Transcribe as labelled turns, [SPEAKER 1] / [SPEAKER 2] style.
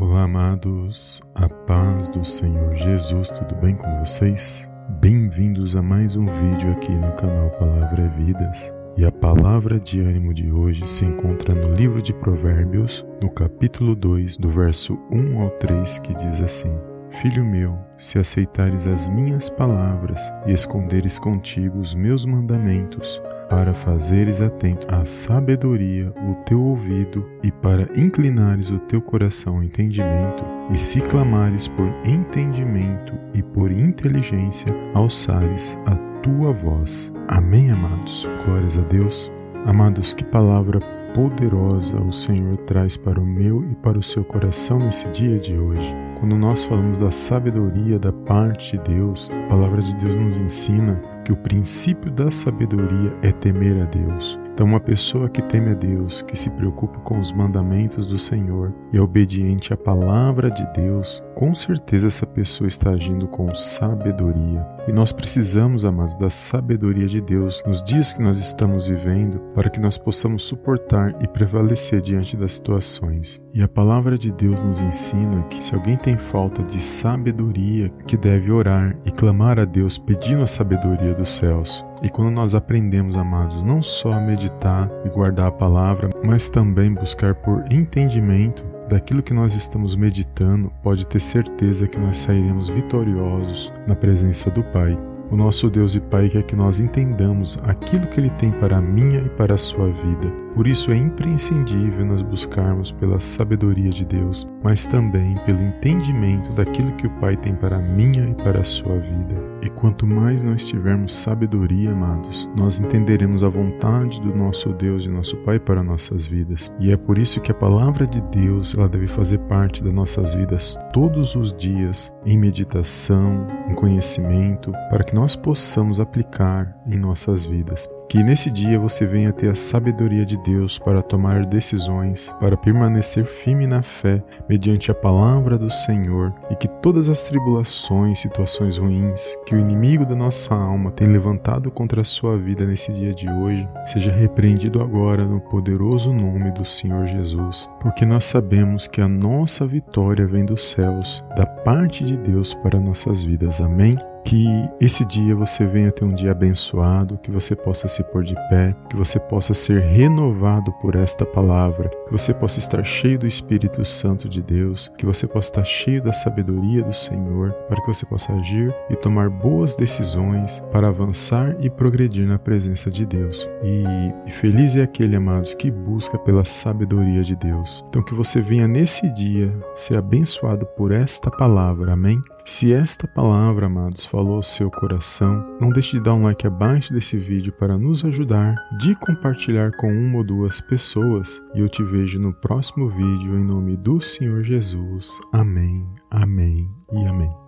[SPEAKER 1] Olá, amados, a paz do Senhor Jesus, tudo bem com vocês? Bem-vindos a mais um vídeo aqui no canal Palavra é Vidas. E a palavra de ânimo de hoje se encontra no livro de Provérbios, no capítulo 2, do verso 1 ao 3, que diz assim: Filho meu, se aceitares as minhas palavras e esconderes contigo os meus mandamentos, para fazeres atento à sabedoria o teu ouvido e para inclinares o teu coração ao entendimento, e se clamares por entendimento e por inteligência, alçares a tua voz. Amém, amados. Glórias a Deus. Amados, que palavra poderosa o Senhor traz para o meu e para o seu coração nesse dia de hoje. Quando nós falamos da sabedoria da parte de Deus, a palavra de Deus nos ensina que o princípio da sabedoria é temer a Deus. Então, uma pessoa que teme a Deus, que se preocupa com os mandamentos do Senhor e é obediente à palavra de Deus, com certeza essa pessoa está agindo com sabedoria. E nós precisamos, amados, da sabedoria de Deus nos dias que nós estamos vivendo para que nós possamos suportar e prevalecer diante das situações. E a palavra de Deus nos ensina que se alguém tem falta de sabedoria, que deve orar e clamar a Deus pedindo a sabedoria dos céus. E quando nós aprendemos, amados, não só a meditar e guardar a palavra, mas também buscar por entendimento daquilo que nós estamos meditando, pode ter certeza que nós sairemos vitoriosos na presença do Pai. O nosso Deus e Pai quer que nós entendamos aquilo que Ele tem para a minha e para a sua vida. Por isso é imprescindível nós buscarmos pela sabedoria de Deus, mas também pelo entendimento daquilo que o Pai tem para a minha e para a sua vida. E quanto mais nós tivermos sabedoria, amados, nós entenderemos a vontade do nosso Deus e nosso Pai para nossas vidas. E é por isso que a palavra de Deus ela deve fazer parte das nossas vidas todos os dias, em meditação, em conhecimento, para que nós possamos aplicar em nossas vidas. Que nesse dia você venha ter a sabedoria de Deus para tomar decisões, para permanecer firme na fé mediante a palavra do Senhor e que todas as tribulações, situações ruins que o inimigo da nossa alma tem levantado contra a sua vida nesse dia de hoje, seja repreendido agora no poderoso nome do Senhor Jesus, porque nós sabemos que a nossa vitória vem dos céus, da parte de Deus para nossas vidas. Amém. Que esse dia você venha ter um dia abençoado, que você possa se pôr de pé, que você possa ser renovado por esta palavra, que você possa estar cheio do Espírito Santo de Deus, que você possa estar cheio da sabedoria do Senhor, para que você possa agir e tomar boas decisões para avançar e progredir na presença de Deus. E, feliz é aquele, amados, que busca pela sabedoria de Deus. Então que você venha nesse dia ser abençoado por esta palavra. Amém? Se esta palavra, amados, falou ao seu coração, não deixe de dar um like abaixo desse vídeo para nos ajudar, de compartilhar com uma ou duas pessoas. E eu te vejo no próximo vídeo em nome do Senhor Jesus. Amém, amém e amém.